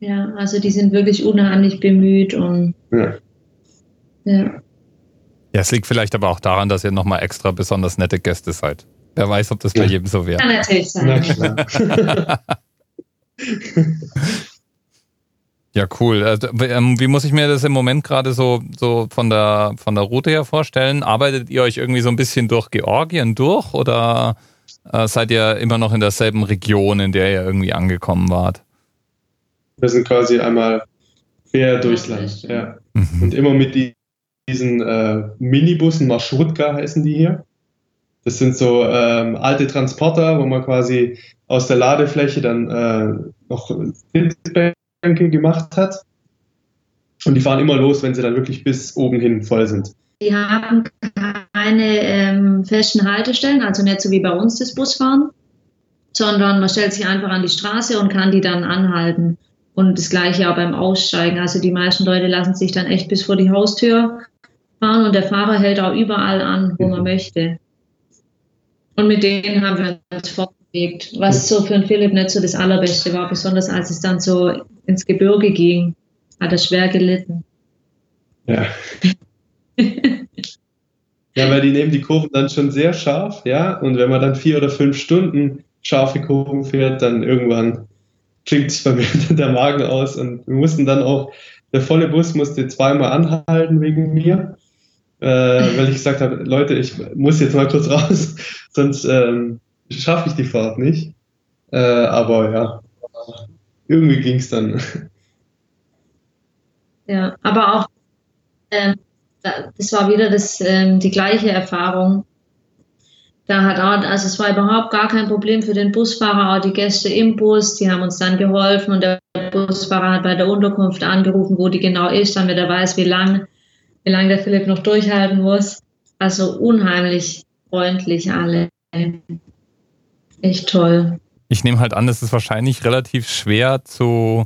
ja, also die sind wirklich unheimlich bemüht und Ja. ja. Ja, es liegt vielleicht aber auch daran, dass ihr nochmal extra besonders nette Gäste seid. Wer weiß, ob das bei jedem so wäre. Kann natürlich Na sein. klar. Ja, cool. Also, wie muss ich mir das im Moment gerade so, so von, der, von der Route her vorstellen? Arbeitet ihr euch irgendwie so ein bisschen durch Georgien durch oder äh, seid ihr immer noch in derselben Region, in der ihr irgendwie angekommen wart? Wir sind quasi einmal quer durchs Land. Ja. Mhm. Und immer mit die, diesen äh, Minibussen, Marschrutka heißen die hier. Das sind so ähm, alte Transporter, wo man quasi aus der Ladefläche dann äh, noch Sitzbänke gemacht hat. Und die fahren immer los, wenn sie dann wirklich bis oben hin voll sind. Die haben keine ähm, festen Haltestellen, also nicht so wie bei uns das Busfahren, sondern man stellt sich einfach an die Straße und kann die dann anhalten. Und das gleiche auch beim Aussteigen. Also die meisten Leute lassen sich dann echt bis vor die Haustür fahren und der Fahrer hält auch überall an, wo man möchte. Und mit denen haben wir uns fortbewegt, was so für den Philipp nicht so das Allerbeste war, besonders als es dann so ins Gebirge ging, hat er schwer gelitten. Ja. ja, weil die nehmen die Kurven dann schon sehr scharf, ja. Und wenn man dann vier oder fünf Stunden scharfe Kurven fährt, dann irgendwann klingt sich bei mir der Magen aus. Und wir mussten dann auch, der volle Bus musste zweimal anhalten wegen mir, äh, weil ich gesagt habe, Leute, ich muss jetzt mal kurz raus, sonst ähm, schaffe ich die Fahrt nicht. Äh, aber ja, irgendwie ging es dann. Ja, aber auch, ähm, da- das war wieder das, ähm, die gleiche Erfahrung. Da hat auch, also es war überhaupt gar kein Problem für den Busfahrer, auch die Gäste im Bus, die haben uns dann geholfen und der Busfahrer hat bei der Unterkunft angerufen, wo die genau ist, damit er weiß, wie lang, wie lang der Philipp noch durchhalten muss. Also unheimlich freundlich alle. Echt toll. Ich nehme halt an, es ist wahrscheinlich relativ schwer zu,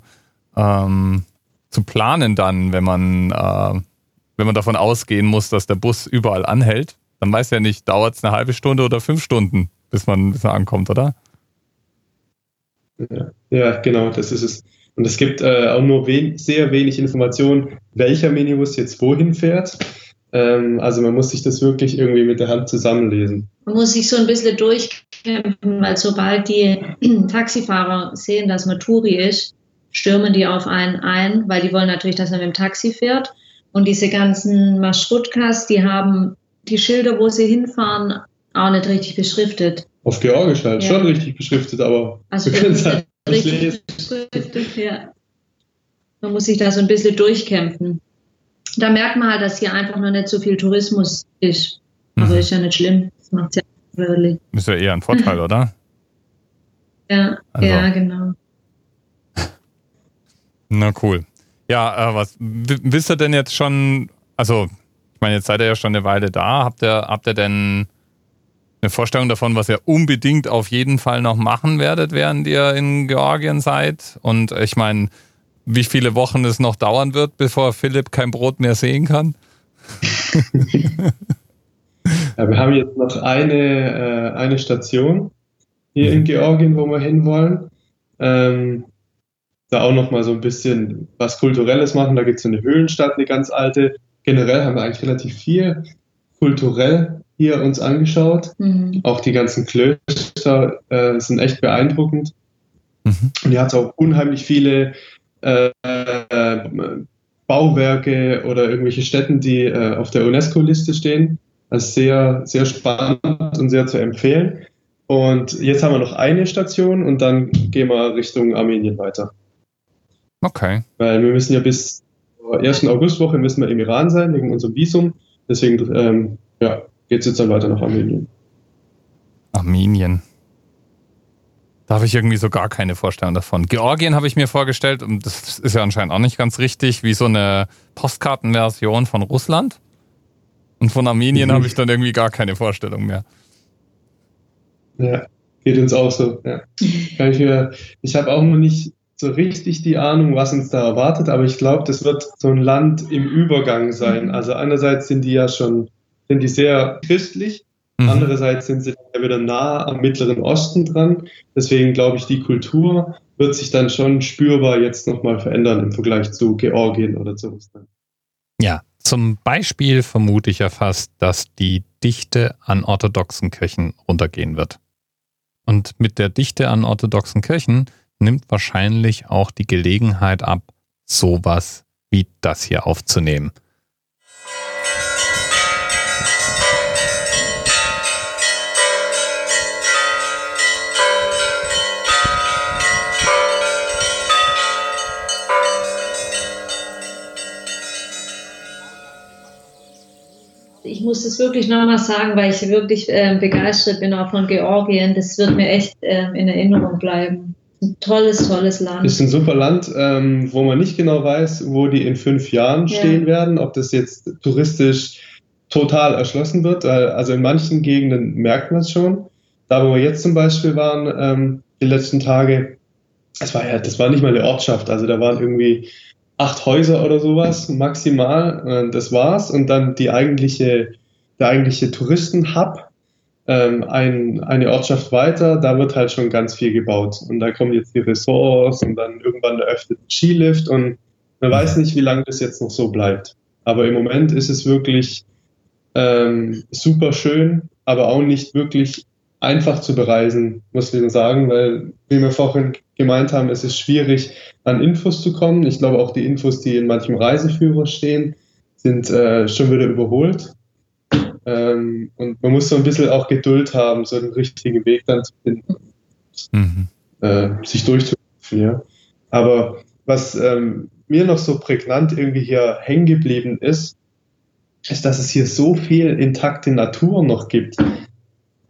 ähm, zu planen dann, wenn man, äh, wenn man davon ausgehen muss, dass der Bus überall anhält. Dann weiß ja nicht, dauert es eine halbe Stunde oder fünf Stunden, bis man, bis man ankommt, oder? Ja, ja, genau, das ist es. Und es gibt äh, auch nur wen sehr wenig Informationen, welcher Minibus jetzt wohin fährt. Ähm, also man muss sich das wirklich irgendwie mit der Hand zusammenlesen. Man muss sich so ein bisschen durchkämpfen, weil sobald die Taxifahrer sehen, dass man Touri ist, stürmen die auf einen ein, weil die wollen natürlich, dass man mit dem Taxi fährt. Und diese ganzen Maschrutkas, die haben die Schilder, wo sie hinfahren, auch nicht richtig beschriftet. Auf Georgisch halt, Ja. schon richtig beschriftet, aber Also wir können es halt nicht lesen. ja. Man muss sich da so ein bisschen durchkämpfen. Da merkt man halt, dass hier einfach noch nicht so viel Tourismus ist. Aber Mhm. ist ja nicht schlimm. Das macht ja wirklich. Ist ja eher ein Vorteil, oder? Ja, Also- ja, genau. Na cool. Ja, äh, was wisst ihr denn jetzt schon, also ich meine, jetzt seid ihr ja schon eine Weile da, habt ihr, habt ihr denn Eine Vorstellung davon, was ihr unbedingt auf jeden Fall noch machen werdet, während ihr in Georgien seid. Und ich meine, wie viele Wochen es noch dauern wird, bevor Philipp kein Brot mehr sehen kann? ja, wir haben jetzt noch eine, äh, eine Station hier in Georgien, wo wir hinwollen. Ähm, da auch noch mal so ein bisschen was Kulturelles machen. Da gibt es so eine Höhlenstadt, eine ganz alte. Generell haben wir eigentlich relativ viel kulturell hier uns angeschaut. Mhm. Auch die ganzen Klöster äh, sind echt beeindruckend. Mhm. Und hier hat es auch unheimlich viele äh, äh, Bauwerke oder irgendwelche Städten, die äh, auf der UNESCO-Liste stehen. Das ist sehr, sehr spannend und sehr zu empfehlen. Und jetzt haben wir noch eine Station und dann gehen wir Richtung Armenien weiter. Okay. Weil wir müssen ja bis zur ersten Augustwoche müssen wir im Iran sein, wegen unserem Visum. Deswegen ähm, ja, geht es jetzt dann weiter nach Armenien. Armenien. Da habe ich irgendwie so gar keine Vorstellung davon. Georgien habe ich mir vorgestellt, und das ist ja anscheinend auch nicht ganz richtig, wie so eine Postkartenversion von Russland. Und von Armenien mhm. habe ich dann irgendwie gar keine Vorstellung mehr. Ja, geht uns auch so. Ja. Ich, ich habe auch noch nicht so richtig die Ahnung, was uns da erwartet, aber ich glaube, das wird so ein Land im Übergang sein. Mhm. Also einerseits sind die ja schon, sind die sehr christlich, mhm. andererseits sind sie ja wieder nah am Mittleren Osten dran. Deswegen glaube ich, die Kultur wird sich dann schon spürbar jetzt nochmal verändern im Vergleich zu Georgien oder zu Russland. Ja, zum Beispiel vermute ich ja fast, dass die Dichte an orthodoxen Kirchen runtergehen wird. Und mit der Dichte an orthodoxen Kirchen nimmt wahrscheinlich auch die Gelegenheit ab, sowas wie das hier aufzunehmen. Ich muss es wirklich nochmal sagen, weil ich wirklich äh, begeistert bin auch von Georgien. Das wird mir echt äh, in Erinnerung bleiben. Ein tolles, tolles Land. Ist ein super Land, ähm, wo man nicht genau weiß, wo die in fünf Jahren ja. stehen werden, ob das jetzt touristisch total erschlossen wird. Also in manchen Gegenden merkt man es schon. Da, wo wir jetzt zum Beispiel waren, ähm, die letzten Tage, das war ja, das war nicht mal eine Ortschaft, also da waren irgendwie acht Häuser oder sowas maximal. Das war's. Und dann die eigentliche, der eigentliche Touristenhub, ähm, ein, eine Ortschaft weiter, da wird halt schon ganz viel gebaut. Und da kommen jetzt die Ressorts und dann irgendwann eröffnet ein Skilift und man weiß nicht, wie lange das jetzt noch so bleibt. Aber im Moment ist es wirklich ähm, super schön, aber auch nicht wirklich einfach zu bereisen, muss ich sagen, weil, wie wir vorhin gemeint haben, es ist schwierig, an Infos zu kommen. Ich glaube, auch die Infos, die in manchem Reiseführer stehen, sind äh, schon wieder überholt. Ähm, und man muss so ein bisschen auch Geduld haben, so den richtigen Weg dann zu finden, mhm. äh, sich durchzuführen. Ja. Aber was ähm, mir noch so prägnant irgendwie hier hängen geblieben ist, ist, dass es hier so viel intakte Natur noch gibt.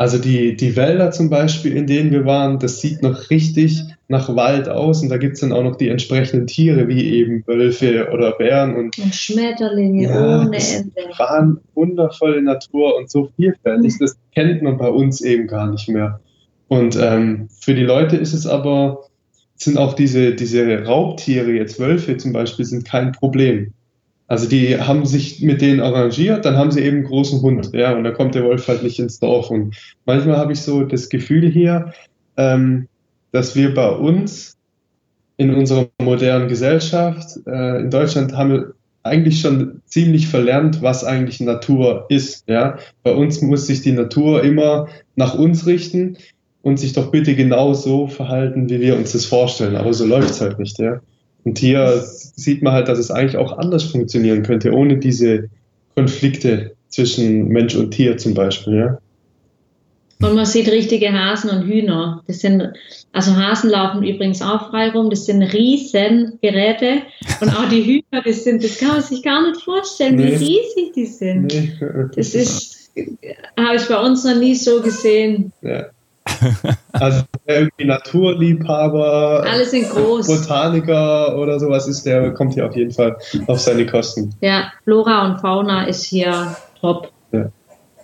Also die, die Wälder zum Beispiel, in denen wir waren, das sieht noch richtig nach Wald aus und da gibt es dann auch noch die entsprechenden Tiere, wie eben Wölfe oder Bären und, und Schmetterlinge ja, ohne Ende. Waren wundervolle Natur und so vielfältig, mhm. das kennt man bei uns eben gar nicht mehr. Und ähm, für die Leute ist es aber, sind auch diese, diese Raubtiere, jetzt Wölfe zum Beispiel, sind kein Problem. Also die haben sich mit denen arrangiert, dann haben sie eben einen großen Hund, ja, und dann kommt der Wolf halt nicht ins Dorf. Und manchmal habe ich so das Gefühl hier, ähm, dass wir bei uns in unserer modernen Gesellschaft äh, in Deutschland haben wir eigentlich schon ziemlich verlernt, was eigentlich Natur ist. Ja, bei uns muss sich die Natur immer nach uns richten und sich doch bitte genau so verhalten, wie wir uns das vorstellen. Aber so läuft es halt nicht. Ja. Und hier sieht man halt, dass es eigentlich auch anders funktionieren könnte, ohne diese Konflikte zwischen Mensch und Tier zum Beispiel, ja. Und man sieht richtige Hasen und Hühner. Das sind, also Hasen laufen übrigens auch frei rum. Das sind riesen Geräte. Und auch die Hühner, das sind, das kann man sich gar nicht vorstellen, nee. wie riesig die sind. Nee. Das ist, habe ich bei uns noch nie so gesehen. Ja. Also irgendwie Naturliebhaber, Alles in groß. Botaniker oder sowas ist, der kommt hier auf jeden Fall auf seine Kosten. Ja, Flora und Fauna ist hier top. Ja.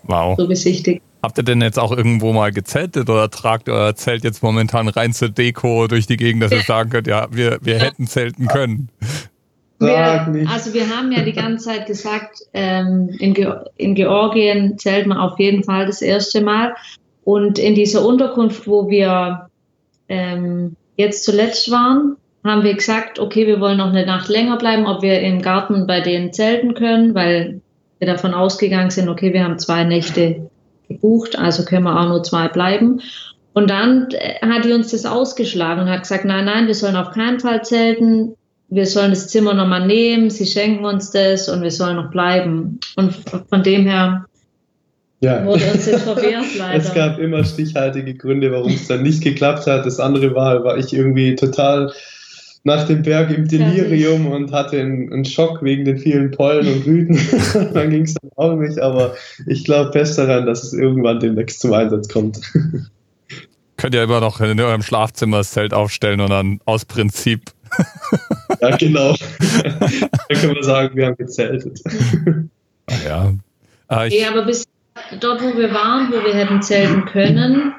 Wow. So besichtigt. Habt ihr denn jetzt auch irgendwo mal gezeltet oder tragt euer Zelt jetzt momentan rein zur Deko durch die Gegend, dass ihr sagen könnt, ja, wir, wir hätten zelten können? Wir, also wir haben ja die ganze Zeit gesagt, ähm, in, Ge in Georgien zählt man auf jeden Fall das erste Mal. Und in dieser Unterkunft, wo wir ähm, jetzt zuletzt waren, haben wir gesagt, okay, wir wollen noch eine Nacht länger bleiben, ob wir im Garten bei denen zelten können, weil wir davon ausgegangen sind, okay, wir haben zwei Nächte gebucht, also können wir auch nur zwei bleiben. Und dann äh, hat die uns das ausgeschlagen und hat gesagt, nein, nein, wir sollen auf keinen Fall zelten wir sollen das Zimmer nochmal nehmen, sie schenken uns das und wir sollen noch bleiben. Und von dem her ja. wurde uns das verwehrt leider. Es gab immer stichhaltige Gründe, warum es dann nicht geklappt hat. Das andere war, war ich irgendwie total nach dem Berg im Delirium und hatte einen, einen, Schock wegen den vielen Pollen und Blüten. dann ging es dann auch nicht, aber ich glaube fest daran, dass es irgendwann demnächst zum Einsatz kommt. Könnt ihr immer noch in eurem Schlafzimmer das Zelt aufstellen und dann aus Prinzip ja, genau. Dann können wir sagen, wir haben gezeltet. ja. Äh, ja, aber bis dort, wo wir waren, wo wir hätten zelten können,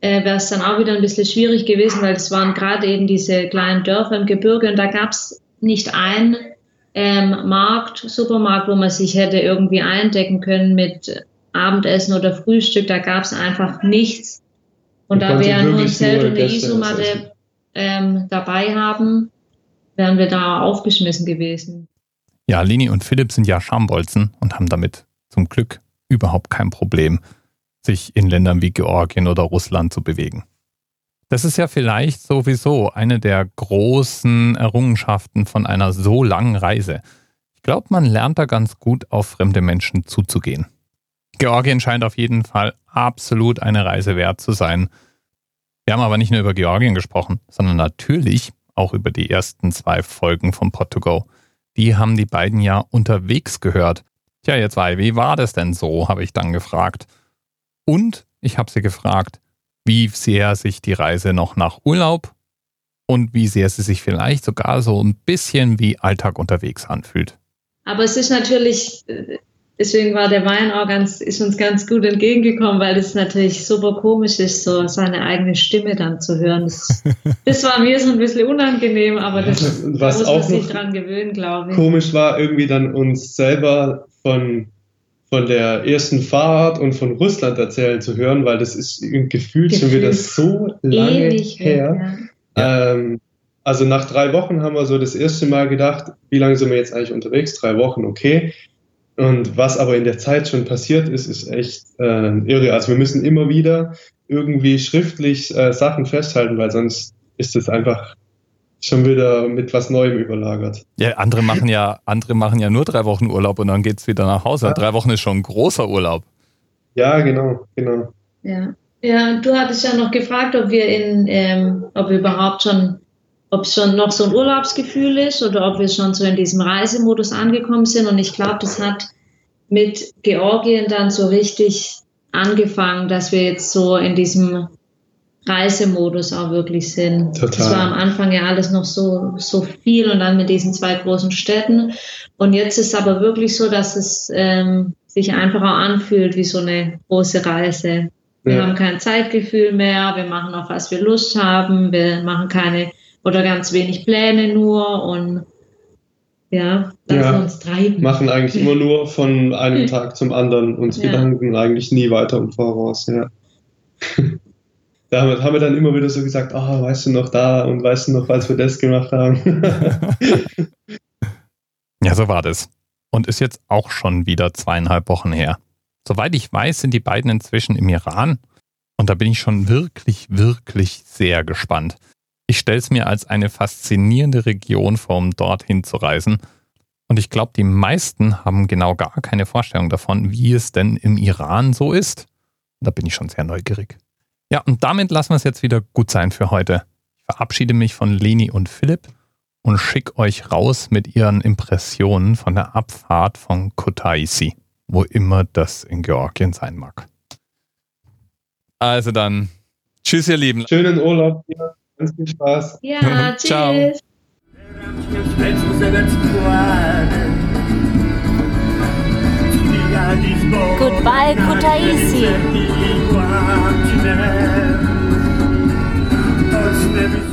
äh, wäre es dann auch wieder ein bisschen schwierig gewesen, weil es waren gerade eben diese kleinen Dörfer im Gebirge und da gab es nicht einen ähm, Markt, Supermarkt, wo man sich hätte irgendwie eindecken können mit Abendessen oder Frühstück. Da gab es einfach nichts. Und da wäre nur ein Zelt und eine Isomatte ähm, dabei haben, wären wir da aufgeschmissen gewesen. Ja, Lini und Philipp sind ja Schambolzen und haben damit zum Glück überhaupt kein Problem, sich in Ländern wie Georgien oder Russland zu bewegen. Das ist ja vielleicht sowieso eine der großen Errungenschaften von einer so langen Reise. Ich glaube, man lernt da ganz gut auf fremde Menschen zuzugehen. Georgien scheint auf jeden Fall absolut eine Reise wert zu sein. Wir haben aber nicht nur über Georgien gesprochen, sondern natürlich auch über die ersten zwei Folgen von Pod2Go. Die haben die beiden ja unterwegs gehört. Tja, jetzt war, wie war das denn so, habe ich dann gefragt. Und ich habe sie gefragt, wie sehr sich die Reise noch nach Urlaub und wie sehr sie sich vielleicht sogar so ein bisschen wie Alltag unterwegs anfühlt. Aber es ist natürlich deswegen war der Wein auch ganz, ist uns ganz gut entgegengekommen, weil es natürlich super komisch ist, so seine eigene Stimme dann zu hören. Das, das war mir so ein bisschen unangenehm, aber das Was muss man sich dran gewöhnen, glaube ich. Komisch war irgendwie dann uns selber von, von der ersten Fahrt und von Russland erzählen zu hören, weil das ist gefühlt, gefühlt schon wieder so lange her. Ja. Ähm, also nach drei Wochen haben wir so das erste Mal gedacht, wie lange sind wir jetzt eigentlich unterwegs? Drei Wochen, okay. Und was aber in der Zeit schon passiert ist, ist echt äh, irre. Also wir müssen immer wieder irgendwie schriftlich äh, Sachen festhalten, weil sonst ist es einfach schon wieder mit was Neuem überlagert. Ja, andere machen ja, andere machen ja nur drei Wochen Urlaub und dann geht es wieder nach Hause. Ja. Drei Wochen ist schon ein großer Urlaub. Ja, genau, genau. Ja. Ja, du hattest ja noch gefragt, ob wir in, ähm, ob wir überhaupt schon ob es schon noch so ein Urlaubsgefühl ist oder ob wir schon so in diesem Reisemodus angekommen sind. Und ich glaube, das hat mit Georgien dann so richtig angefangen, dass wir jetzt so in diesem Reisemodus auch wirklich sind. Total. Das war am Anfang ja alles noch so, so viel und dann mit diesen zwei großen Städten. Und jetzt ist es aber wirklich so, dass es ähm, sich einfach auch anfühlt wie so eine große Reise. Wir ja. haben kein Zeitgefühl mehr, wir machen auf was wir Lust haben, wir machen keine oder ganz wenig Pläne nur und ja, lassen ja, uns treiben. Machen eigentlich immer nur von einem Tag zum anderen uns ja. Gedanken eigentlich nie weiter im Voraus, ja. Damit haben wir dann immer wieder so gesagt, ah, oh, weißt du noch da und weißt du noch, als wir das gemacht haben. ja, so war das. Und ist jetzt auch schon wieder zweieinhalb Wochen her. Soweit ich weiß, sind die beiden inzwischen im Iran. Und da bin ich schon wirklich, wirklich sehr gespannt. Ich stelle es mir als eine faszinierende Region vor, um dorthin zu reisen. Und ich glaube, die meisten haben genau gar keine Vorstellung davon, wie es denn im Iran so ist. Da bin ich schon sehr neugierig. Ja, und damit lassen wir es jetzt wieder gut sein für heute. Ich verabschiede mich von Leni und Philipp und schicke euch raus mit ihren Impressionen von der Abfahrt von Kutaisi, wo immer das in Georgien sein mag. Also dann, tschüss ihr Lieben. Schönen Urlaub. Ja. Ganz viel Spaß. Ja, tschüss. Ciao. Goodbye, Kutaisi. continent.